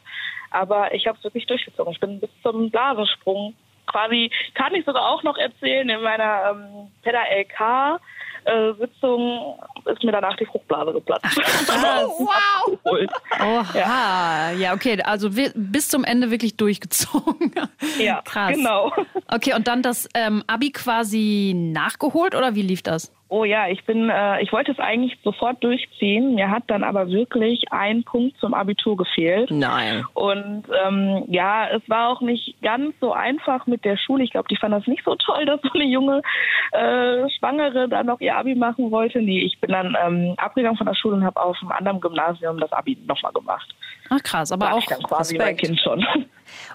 Aber ich habe es wirklich durchgezogen. Ich bin bis zum Blasensprung quasi, kann ich sogar auch noch erzählen, in meiner ähm, PEDA-LK äh, Sitzung ist mir danach die Fruchtblase geplatzt. Ach, wow! Oha, ja. ja, okay, also bis zum Ende wirklich durchgezogen. Ja, krass. Genau. Okay, und dann das ähm, Abi quasi nachgeholt oder wie lief das? Oh ja, ich bin, äh, ich wollte es eigentlich sofort durchziehen. Mir hat dann aber wirklich ein Punkt zum Abitur gefehlt. Nein. Und ähm, ja, es war auch nicht ganz so einfach mit der Schule. Ich glaube, die fanden das nicht so toll, dass so eine junge äh, Schwangere dann noch ihr Abi machen wollte. Nee, ich bin dann ähm, abgegangen von der Schule und habe auf einem anderen Gymnasium das Abi nochmal gemacht. Ach krass, aber war auch dann quasi mein Kind schon.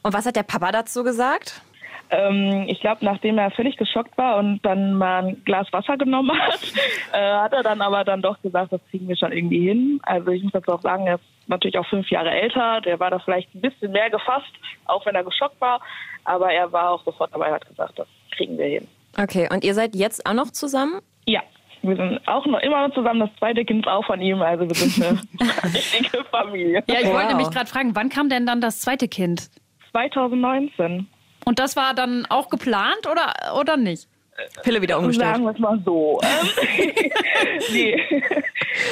Und was hat der Papa dazu gesagt? Ähm, ich glaube, nachdem er völlig geschockt war und dann mal ein Glas Wasser genommen hat, äh, hat er dann aber dann doch gesagt, das kriegen wir schon irgendwie hin. Also ich muss dazu auch sagen, er ist natürlich auch fünf Jahre älter. Der war da vielleicht ein bisschen mehr gefasst, auch wenn er geschockt war. Aber er war auch sofort dabei, hat gesagt, das kriegen wir hin. Okay, und ihr seid jetzt auch noch zusammen? Ja, wir sind auch noch immer noch zusammen. Das zweite Kind ist auch von ihm. Also wir sind eine richtige Familie. Ja, ich wow. wollte mich gerade fragen, wann kam denn dann das zweite Kind? 2019. Und das war dann auch geplant oder, oder nicht? Pille wieder umgestellt. Sagen wir es mal so. nee.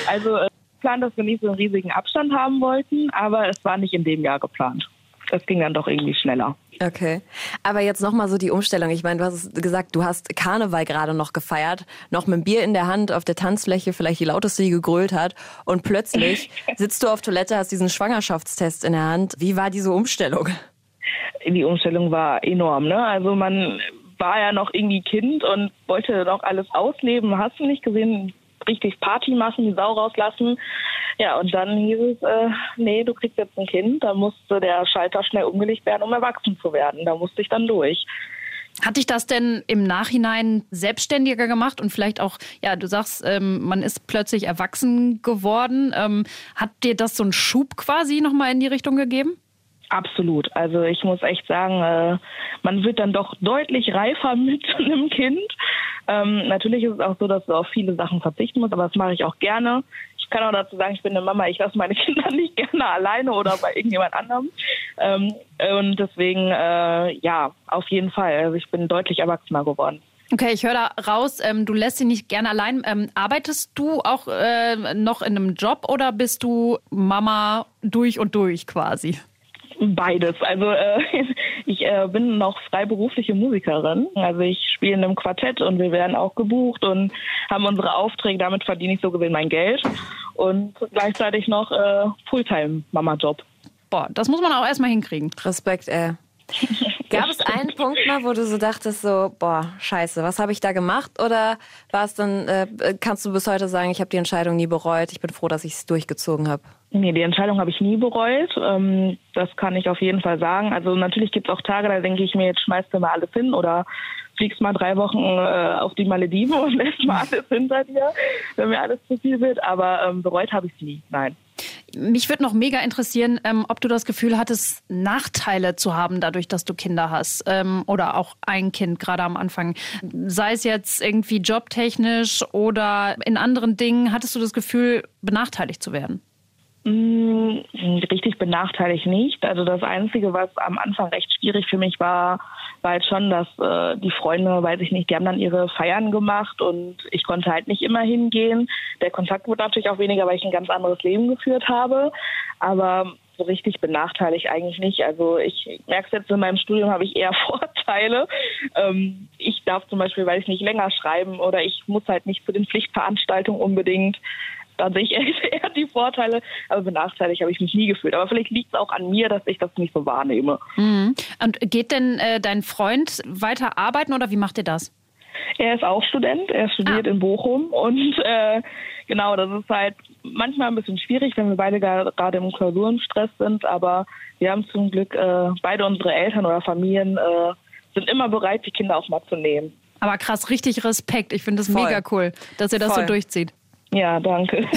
Also äh, plan, dass wir nicht so einen riesigen Abstand haben wollten, aber es war nicht in dem Jahr geplant. Das ging dann doch irgendwie schneller. Okay. Aber jetzt nochmal so die Umstellung. Ich meine, du hast gesagt, du hast Karneval gerade noch gefeiert, noch mit dem Bier in der Hand auf der Tanzfläche, vielleicht die lauteste, die gegrölt hat. Und plötzlich sitzt du auf Toilette, hast diesen Schwangerschaftstest in der Hand. Wie war diese Umstellung? Die Umstellung war enorm. Ne? Also man war ja noch irgendwie Kind und wollte noch alles ausleben. Hast du nicht gesehen, richtig Party machen, die Sau rauslassen. Ja, und dann hieß es, äh, nee, du kriegst jetzt ein Kind. Da musste der Schalter schnell umgelegt werden, um erwachsen zu werden. Da musste ich dann durch. Hat dich das denn im Nachhinein selbstständiger gemacht und vielleicht auch, ja, du sagst, ähm, man ist plötzlich erwachsen geworden. Ähm, hat dir das so einen Schub quasi nochmal in die Richtung gegeben? Absolut. Also ich muss echt sagen, äh, man wird dann doch deutlich reifer mit einem Kind. Ähm, natürlich ist es auch so, dass du auf viele Sachen verzichten musst, aber das mache ich auch gerne. Ich kann auch dazu sagen, ich bin eine Mama, ich lasse meine Kinder nicht gerne alleine oder bei irgendjemand anderem. Ähm, und deswegen, äh, ja, auf jeden Fall. Also ich bin deutlich erwachsener geworden. Okay, ich höre da raus, ähm, du lässt sie nicht gerne allein. Ähm, arbeitest du auch äh, noch in einem Job oder bist du Mama durch und durch quasi? Beides. Also äh, ich äh, bin noch freiberufliche Musikerin. Also ich spiele in einem Quartett und wir werden auch gebucht und haben unsere Aufträge. Damit verdiene ich so gesehen mein Geld und gleichzeitig noch äh, Fulltime-Mama-Job. Boah, das muss man auch erstmal hinkriegen. Respekt, ey. Gab es einen Punkt mal, wo du so dachtest, so, boah, scheiße, was habe ich da gemacht? Oder war es dann, äh, kannst du bis heute sagen, ich habe die Entscheidung nie bereut, ich bin froh, dass ich es durchgezogen habe? Nee, die Entscheidung habe ich nie bereut. Ähm, das kann ich auf jeden Fall sagen. Also natürlich gibt es auch Tage, da denke ich mir, jetzt schmeißt du mal alles hin oder fliegst mal drei Wochen äh, auf die Malediven und lässt mal alles hinter dir, wenn mir alles zu viel wird. Aber ähm, bereut habe ich es nie. Nein. Mich würde noch mega interessieren, ähm, ob du das Gefühl hattest, Nachteile zu haben, dadurch, dass du Kinder hast ähm, oder auch ein Kind gerade am Anfang. Sei es jetzt irgendwie jobtechnisch oder in anderen Dingen, hattest du das Gefühl, benachteiligt zu werden? Mm, richtig benachteiligt nicht. Also das Einzige, was am Anfang recht schwierig für mich war, war halt schon, dass äh, die Freunde, weiß ich nicht, die haben dann ihre Feiern gemacht und ich konnte halt nicht immer hingehen. Der Kontakt wurde natürlich auch weniger, weil ich ein ganz anderes Leben geführt habe. Aber so richtig benachteiligt eigentlich nicht. Also ich merke es jetzt in meinem Studium habe ich eher Vorteile. Ähm, ich darf zum Beispiel, weil ich nicht länger schreiben oder ich muss halt nicht zu den Pflichtveranstaltungen unbedingt da sehe ich eher die Vorteile, aber benachteiligt habe ich mich nie gefühlt. Aber vielleicht liegt es auch an mir, dass ich das nicht so wahrnehme. Mhm. Und geht denn äh, dein Freund weiter arbeiten oder wie macht ihr das? Er ist auch Student, er studiert ah. in Bochum und äh, genau, das ist halt manchmal ein bisschen schwierig, wenn wir beide gerade im Klausurenstress sind, aber wir haben zum Glück äh, beide unsere Eltern oder Familien äh, sind immer bereit, die Kinder auch mal zu nehmen. Aber krass, richtig Respekt. Ich finde das Voll. mega cool, dass ihr das Voll. so durchzieht. Ja, danke.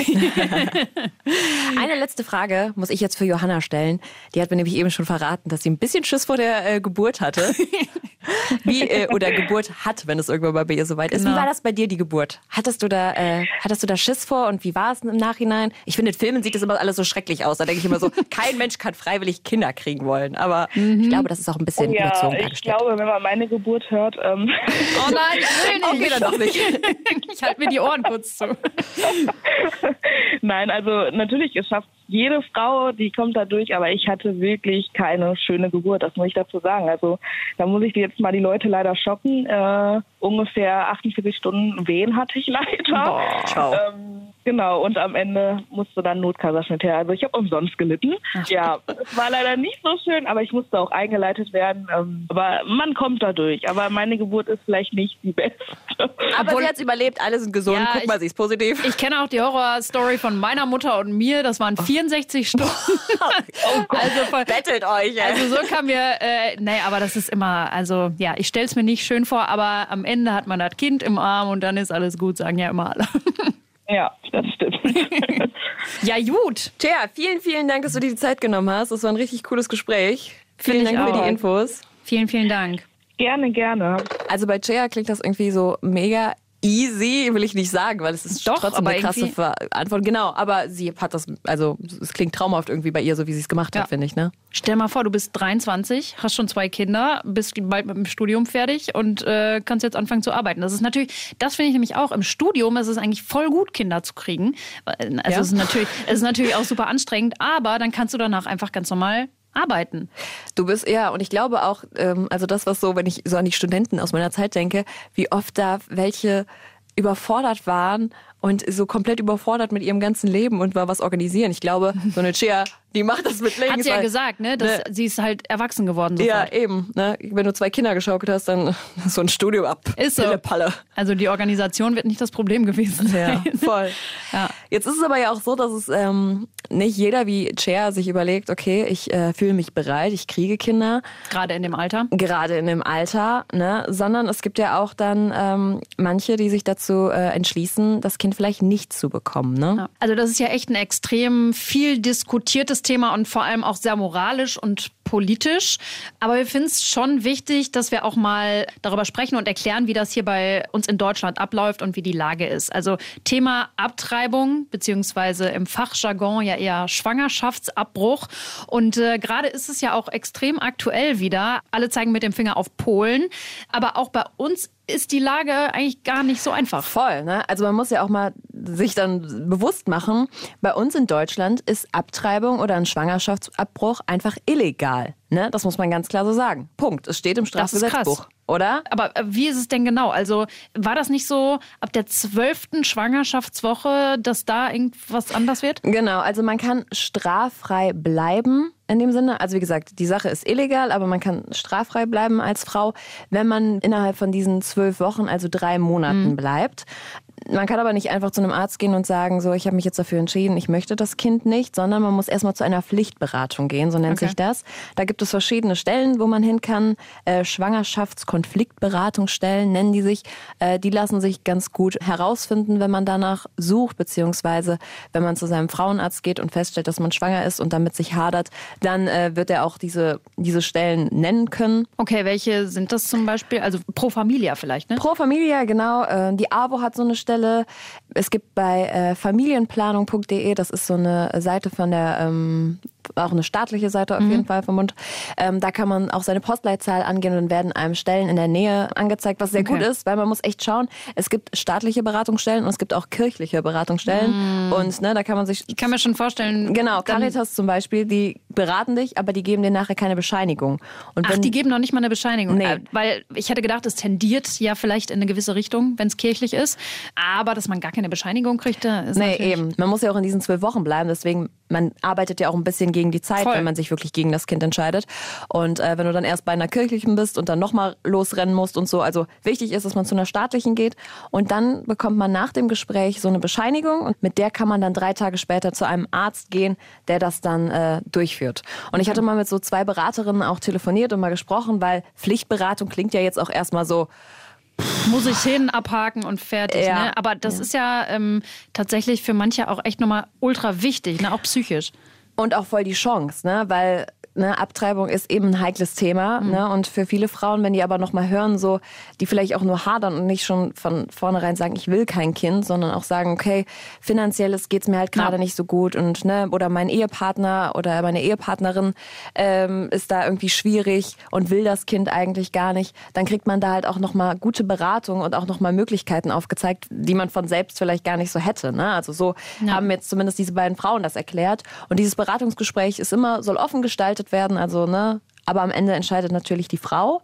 Eine letzte Frage muss ich jetzt für Johanna stellen. Die hat mir nämlich eben schon verraten, dass sie ein bisschen Schiss vor der äh, Geburt hatte. Wie, äh, oder Geburt hat, wenn es irgendwann mal bei ihr soweit ist. Genau. Wie war das bei dir, die Geburt? Hattest du da, äh, hattest du da Schiss vor und wie war es im Nachhinein? Ich finde, in Filmen sieht das immer alles so schrecklich aus. Da denke ich immer so, kein Mensch kann freiwillig Kinder kriegen wollen. Aber mhm. ich glaube, das ist auch ein bisschen oh ja, überzogen Ich glaube, wenn man meine Geburt hört. Ähm oh nein. Okay, dann doch nicht. Ich halte mir die Ohren kurz zu. Nein, also natürlich, es schafft jede Frau, die kommt da durch, aber ich hatte wirklich keine schöne Geburt, das muss ich dazu sagen. Also da muss ich jetzt mal die Leute leider schocken. Äh, ungefähr 48 Stunden Wehen hatte ich leider. Boah, ciao. Ähm, genau, und am Ende musste dann Notkaiserschnitt her. Also ich habe umsonst gelitten. Ach. Ja, es war leider nicht so schön, aber ich musste auch eingeleitet werden. Ähm, aber man kommt da durch. Aber meine Geburt ist vielleicht nicht die beste. Aber Obwohl, sie hat überlebt, alle sind gesund. Ja, Guck mal, sie ist positiv. Ich kenne auch die Horrorstory von meiner Mutter und mir. Das waren 64 Stunden. oh also von, Bettelt euch. Ey. Also so kam mir, äh, nee, aber das ist immer, also ja, ich stelle es mir nicht schön vor, aber am Ende hat man das Kind im Arm und dann ist alles gut, sagen ja immer alle. Ja, das stimmt. ja, gut. Tja, vielen, vielen Dank, dass du dir die Zeit genommen hast. Das war ein richtig cooles Gespräch. Vielen Dank auch. für die Infos. Vielen, vielen Dank. Gerne, gerne. Also bei Chea klingt das irgendwie so mega easy, will ich nicht sagen, weil es ist Doch, trotzdem eine krasse Antwort. Genau, aber sie hat das, also es klingt traumhaft irgendwie bei ihr, so wie sie es gemacht hat, finde ich. Ne? Stell mal vor, du bist 23, hast schon zwei Kinder, bist bald mit dem Studium fertig und äh, kannst jetzt anfangen zu arbeiten. Das ist natürlich, das finde ich nämlich auch im Studium, ist es eigentlich voll gut, Kinder zu kriegen. Also ja. es, ist natürlich, es ist natürlich auch super anstrengend, aber dann kannst du danach einfach ganz normal arbeiten. Du bist, ja, und ich glaube auch, ähm, also das, was so, wenn ich so an die Studenten aus meiner Zeit denke, wie oft da welche überfordert waren und so komplett überfordert mit ihrem ganzen Leben und mal was organisieren. Ich glaube, so eine Chia die macht das mit links. Hat sie ja gesagt, ne? Dass ne, sie ist halt erwachsen geworden. Sofort. Ja, eben. Ne? Wenn du zwei Kinder geschaukelt hast, dann so ein Studio ab. Ist so. Palle. Also die Organisation wird nicht das Problem gewesen sein. Ja, voll. ja. Jetzt ist es aber ja auch so, dass es ähm, nicht jeder wie Chair sich überlegt, okay, ich äh, fühle mich bereit, ich kriege Kinder. Gerade in dem Alter. Gerade in dem Alter, ne? Sondern es gibt ja auch dann ähm, manche, die sich dazu äh, entschließen, das Kind vielleicht nicht zu bekommen. Ne? Also das ist ja echt ein extrem viel diskutiertes Thema und vor allem auch sehr moralisch und politisch. Aber wir finden es schon wichtig, dass wir auch mal darüber sprechen und erklären, wie das hier bei uns in Deutschland abläuft und wie die Lage ist. Also Thema Abtreibung, beziehungsweise im Fachjargon ja eher Schwangerschaftsabbruch. Und äh, gerade ist es ja auch extrem aktuell wieder. Alle zeigen mit dem Finger auf Polen. Aber auch bei uns ist die Lage eigentlich gar nicht so einfach. Voll, ne? Also man muss ja auch mal sich dann bewusst machen, bei uns in Deutschland ist Abtreibung oder ein Schwangerschaftsabbruch einfach illegal. Ne? Das muss man ganz klar so sagen. Punkt. Es steht im Strafgesetzbuch. Oder? Aber äh, wie ist es denn genau? Also war das nicht so ab der zwölften Schwangerschaftswoche, dass da irgendwas anders wird? Genau, also man kann straffrei bleiben in dem Sinne. Also wie gesagt, die Sache ist illegal, aber man kann straffrei bleiben als Frau, wenn man innerhalb von diesen zwölf Wochen, also drei Monaten mhm. bleibt. Man kann aber nicht einfach zu einem Arzt gehen und sagen, so, ich habe mich jetzt dafür entschieden, ich möchte das Kind nicht, sondern man muss erstmal zu einer Pflichtberatung gehen, so nennt okay. sich das. Da gibt es verschiedene Stellen, wo man hin kann. Äh, Schwangerschaftskonfliktberatungsstellen nennen die sich. Äh, die lassen sich ganz gut herausfinden, wenn man danach sucht, beziehungsweise wenn man zu seinem Frauenarzt geht und feststellt, dass man schwanger ist und damit sich hadert, dann äh, wird er auch diese, diese Stellen nennen können. Okay, welche sind das zum Beispiel? Also Pro Familia vielleicht, ne? Pro Familia, genau. Äh, die AWO hat so eine Stelle Anlaufstelle. Es gibt bei äh, familienplanung.de, das ist so eine Seite von der, ähm, auch eine staatliche Seite auf mhm. jeden Fall vom Bund. Ähm, da kann man auch seine Postleitzahl angehen und werden einem Stellen in der Nähe angezeigt, was sehr okay. gut ist, weil man muss echt schauen. Es gibt staatliche Beratungsstellen und es gibt auch kirchliche Beratungsstellen. Mhm. Und ne, da kann man sich. Ich kann mir schon vorstellen. Genau, Caritas zum Beispiel, die beraten dich, aber die geben dir nachher keine Bescheinigung. Und Ach, die geben noch nicht mal eine Bescheinigung. Nee. Äh, weil ich hätte gedacht, es tendiert ja vielleicht in eine gewisse Richtung, wenn es kirchlich ist. Aber dass man gar keine Bescheinigung kriegt, da ist Nee, eben. Man muss ja auch in diesen zwölf Wochen bleiben. Deswegen, man arbeitet ja auch ein bisschen gegen die Zeit, Voll. wenn man sich wirklich gegen das Kind entscheidet. Und äh, wenn du dann erst bei einer kirchlichen bist und dann nochmal losrennen musst und so. Also wichtig ist, dass man zu einer staatlichen geht. Und dann bekommt man nach dem Gespräch so eine Bescheinigung. Und mit der kann man dann drei Tage später zu einem Arzt gehen, der das dann äh, durchführt. Und ich hatte mal mit so zwei Beraterinnen auch telefoniert und mal gesprochen, weil Pflichtberatung klingt ja jetzt auch erstmal so, muss ich hin, abhaken und fertig. Ja. Ne? Aber das ja. ist ja ähm, tatsächlich für manche auch echt nochmal ultra wichtig, ne? auch psychisch. Und auch voll die Chance, ne? weil ne, Abtreibung ist eben ein heikles Thema. Mhm. Ne? Und für viele Frauen, wenn die aber nochmal hören, so, die vielleicht auch nur hadern und nicht schon von vornherein sagen, ich will kein Kind, sondern auch sagen, okay, finanzielles geht's mir halt gerade ja. nicht so gut und ne, oder mein Ehepartner oder meine Ehepartnerin ähm, ist da irgendwie schwierig und will das Kind eigentlich gar nicht, dann kriegt man da halt auch nochmal gute Beratung und auch nochmal Möglichkeiten aufgezeigt, die man von selbst vielleicht gar nicht so hätte. Ne? Also so ja. haben jetzt zumindest diese beiden Frauen das erklärt. Und dieses Beratungsgespräch ist immer, soll offen gestaltet werden. Also, ne, aber am Ende entscheidet natürlich die Frau.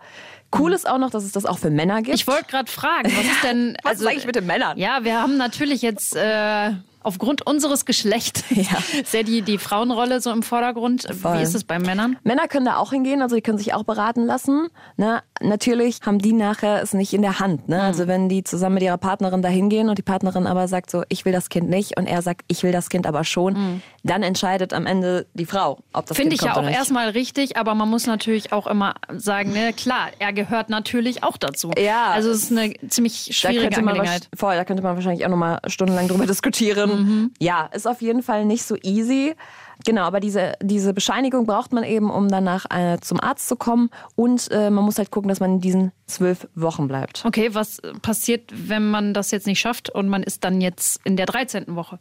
Cool ist auch noch, dass es das auch für Männer gibt. Ich wollte gerade fragen, was ist denn. was also, ist eigentlich mit den Männern? Ja, wir haben natürlich jetzt äh, aufgrund unseres Geschlechts ja. sehr die, die Frauenrolle so im Vordergrund. Voll. Wie ist es bei Männern? Männer können da auch hingehen, also die können sich auch beraten lassen. Ne? Natürlich haben die nachher es nicht in der Hand. Ne? Mhm. Also wenn die zusammen mit ihrer Partnerin da hingehen und die Partnerin aber sagt so, ich will das Kind nicht und er sagt, ich will das Kind aber schon, mhm. dann entscheidet am Ende die Frau, ob das Finde Kind kommt ich ja auch erstmal richtig, aber man muss natürlich auch immer sagen, ne, klar, er gehört natürlich auch dazu. Ja. Also es ist eine ziemlich schwierige Angelegenheit. Voll, da könnte man wahrscheinlich auch nochmal stundenlang drüber diskutieren. Mhm. Ja, ist auf jeden Fall nicht so easy. Genau, aber diese, diese Bescheinigung braucht man eben, um danach äh, zum Arzt zu kommen. Und äh, man muss halt gucken, dass man in diesen zwölf Wochen bleibt. Okay, was passiert, wenn man das jetzt nicht schafft und man ist dann jetzt in der 13. Woche?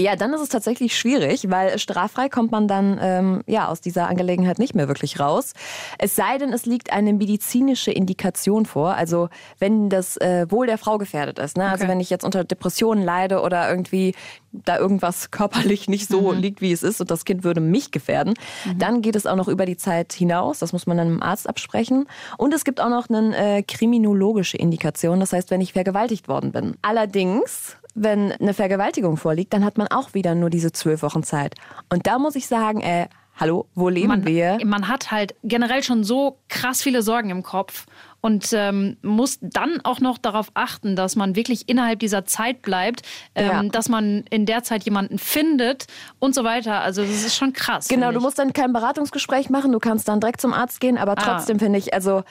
Ja, dann ist es tatsächlich schwierig, weil straffrei kommt man dann ähm, ja aus dieser Angelegenheit nicht mehr wirklich raus. Es sei denn, es liegt eine medizinische Indikation vor, also wenn das äh, Wohl der Frau gefährdet ist. Ne? Also okay. Also wenn ich jetzt unter Depressionen leide oder irgendwie da irgendwas körperlich nicht so mhm. liegt, wie es ist und das Kind würde mich gefährden, mhm. dann geht es auch noch über die Zeit hinaus. Das muss man dann mit dem Arzt absprechen. Und es gibt auch noch eine äh, kriminologische Indikation, das heißt, wenn ich vergewaltigt worden bin. Allerdings wenn eine Vergewaltigung vorliegt, dann hat man auch wieder nur diese zwölf Wochen Zeit. Und da muss ich sagen, äh, hallo, wo leben man, wir? Man hat halt generell schon so krass viele Sorgen im Kopf und ähm, muss dann auch noch darauf achten, dass man wirklich innerhalb dieser Zeit bleibt, ähm, ja. dass man in der Zeit jemanden findet und so weiter. Also das ist schon krass. Genau, du musst dann kein Beratungsgespräch machen, du kannst dann direkt zum Arzt gehen, aber ah. trotzdem ah. finde ich, also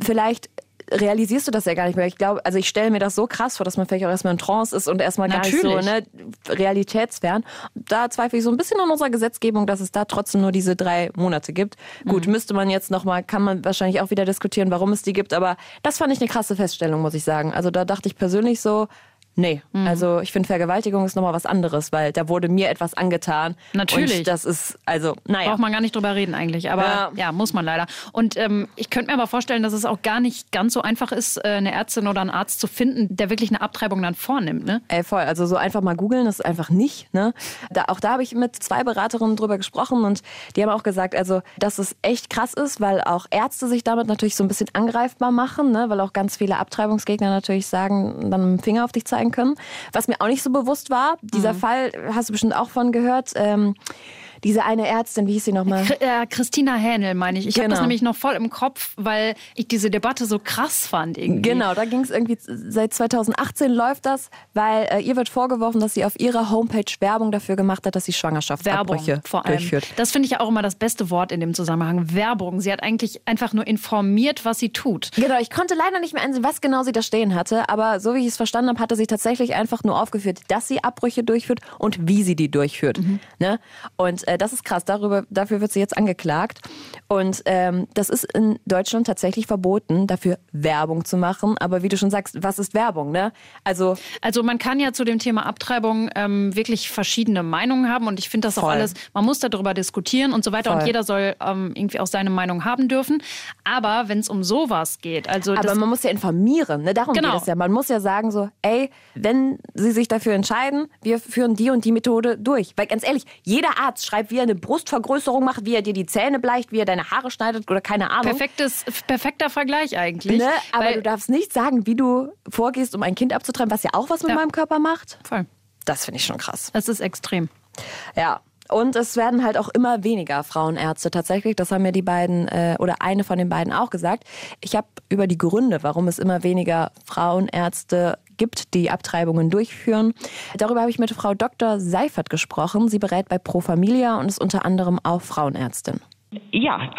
vielleicht realisierst du das ja gar nicht mehr. Ich glaube, also ich stelle mir das so krass vor, dass man vielleicht auch erstmal in Trance ist und erstmal gar nicht so ne, realitätsfern. Da zweifle ich so ein bisschen an unserer Gesetzgebung, dass es da trotzdem nur diese drei Monate gibt. Mhm. Gut, müsste man jetzt nochmal, kann man wahrscheinlich auch wieder diskutieren, warum es die gibt, aber das fand ich eine krasse Feststellung, muss ich sagen. Also da dachte ich persönlich so, Nee, mhm. also ich finde Vergewaltigung ist nochmal was anderes, weil da wurde mir etwas angetan. Natürlich. Und das ist, also, naja. Braucht man gar nicht drüber reden eigentlich, aber ja, ja muss man leider. Und ähm, ich könnte mir aber vorstellen, dass es auch gar nicht ganz so einfach ist, äh, eine Ärztin oder einen Arzt zu finden, der wirklich eine Abtreibung dann vornimmt, ne? Ey, voll. Also so einfach mal googeln ist einfach nicht, ne? Da, auch da habe ich mit zwei Beraterinnen drüber gesprochen und die haben auch gesagt, also, dass es echt krass ist, weil auch Ärzte sich damit natürlich so ein bisschen angreifbar machen, ne? Weil auch ganz viele Abtreibungsgegner natürlich sagen, dann mit dem Finger auf dich zeigen zeigen können. Was mir auch nicht so bewusst war, dieser mhm. Fall, hast du bestimmt auch von gehört, ähm, diese eine Ärztin, wie hieß sie nochmal? Äh, Christina Hähnel, meine ich. Ich genau. habe das nämlich noch voll im Kopf, weil ich diese Debatte so krass fand. Irgendwie. Genau, da ging es irgendwie, seit 2018 läuft das, weil äh, ihr wird vorgeworfen, dass sie auf ihrer Homepage Werbung dafür gemacht hat, dass sie Schwangerschaftsabbrüche Werbung, vor allem. durchführt. Das finde ich ja auch immer das beste Wort in dem Zusammenhang. Werbung. Sie hat eigentlich einfach nur informiert, was sie tut. Genau, ich konnte leider nicht mehr einsehen, was genau sie da stehen hatte, aber so wie ich es verstanden habe, hatte sie tatsächlich einfach nur aufgeführt, dass sie Abbrüche durchführt und wie sie die durchführt. Mhm. Ne? Und äh, das ist krass. Darüber, dafür wird sie jetzt angeklagt. Und ähm, das ist in Deutschland tatsächlich verboten, dafür Werbung zu machen. Aber wie du schon sagst, was ist Werbung? Ne? Also, also man kann ja zu dem Thema Abtreibung ähm, wirklich verschiedene Meinungen haben. Und ich finde das voll. auch alles, man muss darüber diskutieren und so weiter. Voll. Und jeder soll ähm, irgendwie auch seine Meinung haben dürfen. Aber wenn es um sowas geht, also. Aber man muss ja informieren, ne? Darum genau. geht es ja. Man muss ja sagen, so, ey, wenn sie sich dafür entscheiden, wir führen die und die Methode durch. Weil ganz ehrlich, jeder Arzt schreibt, wie er eine Brustvergrößerung macht, wie er dir die Zähne bleicht, wie er deine Haare schneidet oder keine Ahnung. Perfektes, perfekter Vergleich eigentlich. Ne? Aber Weil, du darfst nicht sagen, wie du vorgehst, um ein Kind abzutreiben, was ja auch was mit ja. meinem Körper macht. Voll. Das finde ich schon krass. Das ist extrem. Ja, und es werden halt auch immer weniger Frauenärzte tatsächlich. Das haben mir die beiden äh, oder eine von den beiden auch gesagt. Ich habe über die Gründe, warum es immer weniger Frauenärzte gibt, die Abtreibungen durchführen. Darüber habe ich mit Frau Dr. Seifert gesprochen. Sie berät bei Pro Familia und ist unter anderem auch Frauenärztin ja,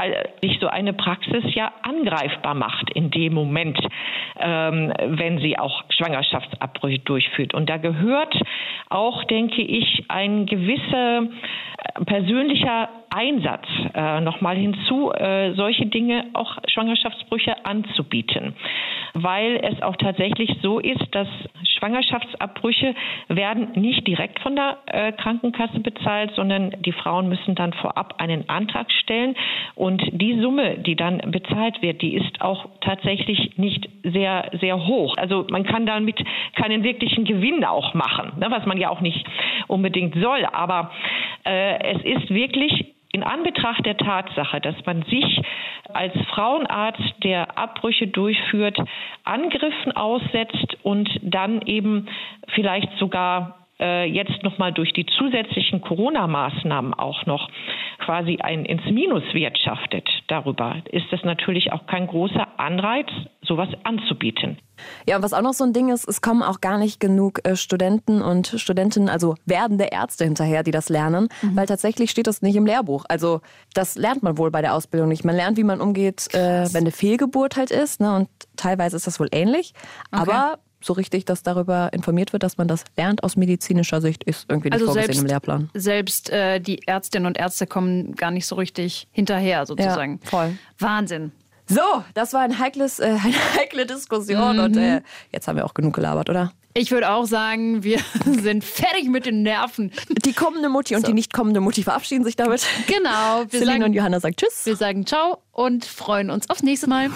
sich so eine Praxis ja angreifbar macht in dem Moment, ähm, wenn sie auch Schwangerschaftsabbrüche durchführt. Und da gehört auch, denke ich, ein gewisser äh, persönlicher Einsatz äh, nochmal hinzu, äh, solche Dinge auch Schwangerschaftsbrüche anzubieten. Weil es auch tatsächlich so ist, dass Schwangerschaftsabbrüche werden nicht direkt von der äh, Krankenkasse bezahlt, sondern die Frauen müssen dann vorab einen Antrag stellen. Und die Summe, die dann bezahlt wird, die ist auch tatsächlich nicht sehr, sehr hoch. Also man kann damit keinen wirklichen Gewinn auch machen, ne, was man ja auch nicht unbedingt soll. Aber äh, es ist wirklich in Anbetracht der Tatsache, dass man sich als Frauenarzt, der Abbrüche durchführt, Angriffen aussetzt und dann eben vielleicht sogar äh, jetzt nochmal durch die zusätzlichen Corona-Maßnahmen auch noch quasi ein ins Minus wirtschaftet darüber, ist das natürlich auch kein großer Anreiz, sowas anzubieten. Ja, und was auch noch so ein Ding ist, es kommen auch gar nicht genug äh, Studenten und Studentinnen, also werdende Ärzte hinterher, die das lernen, mhm. weil tatsächlich steht das nicht im Lehrbuch. Also das lernt man wohl bei der Ausbildung nicht. Man lernt, wie man umgeht, äh, wenn eine Fehlgeburt halt ist, ne? und teilweise ist das wohl ähnlich. Okay. Aber so richtig, dass darüber informiert wird, dass man das lernt aus medizinischer Sicht, ist irgendwie nicht also vorgesehen selbst, im Lehrplan. Selbst äh, die Ärztinnen und Ärzte kommen gar nicht so richtig hinterher, sozusagen. Ja, voll. Wahnsinn. So, das war ein heikles, äh, eine heikle Diskussion mhm. und äh, jetzt haben wir auch genug gelabert, oder? Ich würde auch sagen, wir sind fertig mit den Nerven. Die kommende Mutti und die nicht kommende Mutti verabschieden sich damit. Genau. Celine und Johanna sagen Tschüss. Wir sagen Ciao und freuen uns aufs nächste Mal.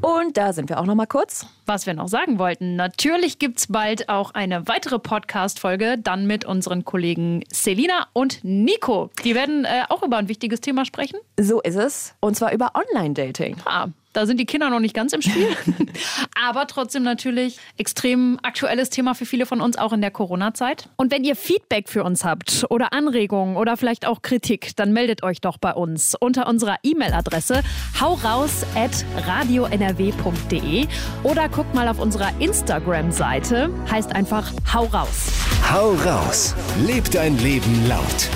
Und da sind wir auch noch mal kurz. Was wir noch sagen wollten, natürlich gibt es bald auch eine weitere Podcast-Folge, dann mit unseren Kollegen Selina und Nico. Die werden äh, auch über ein wichtiges Thema sprechen. So ist es. Und zwar über Online-Dating. Ah, da sind die Kinder noch nicht ganz im Spiel. Aber trotzdem natürlich extrem aktuelles Thema für viele von uns, auch in der Corona-Zeit. Und wenn ihr Feedback für uns habt oder Anregungen oder vielleicht auch Kritik, dann meldet euch doch bei uns unter unserer E-Mail-Adresse hauraus.radionrw.de oder guckt mal auf unserer Instagram-Seite. Heißt einfach Hau raus. Hau raus. Lebt dein Leben laut.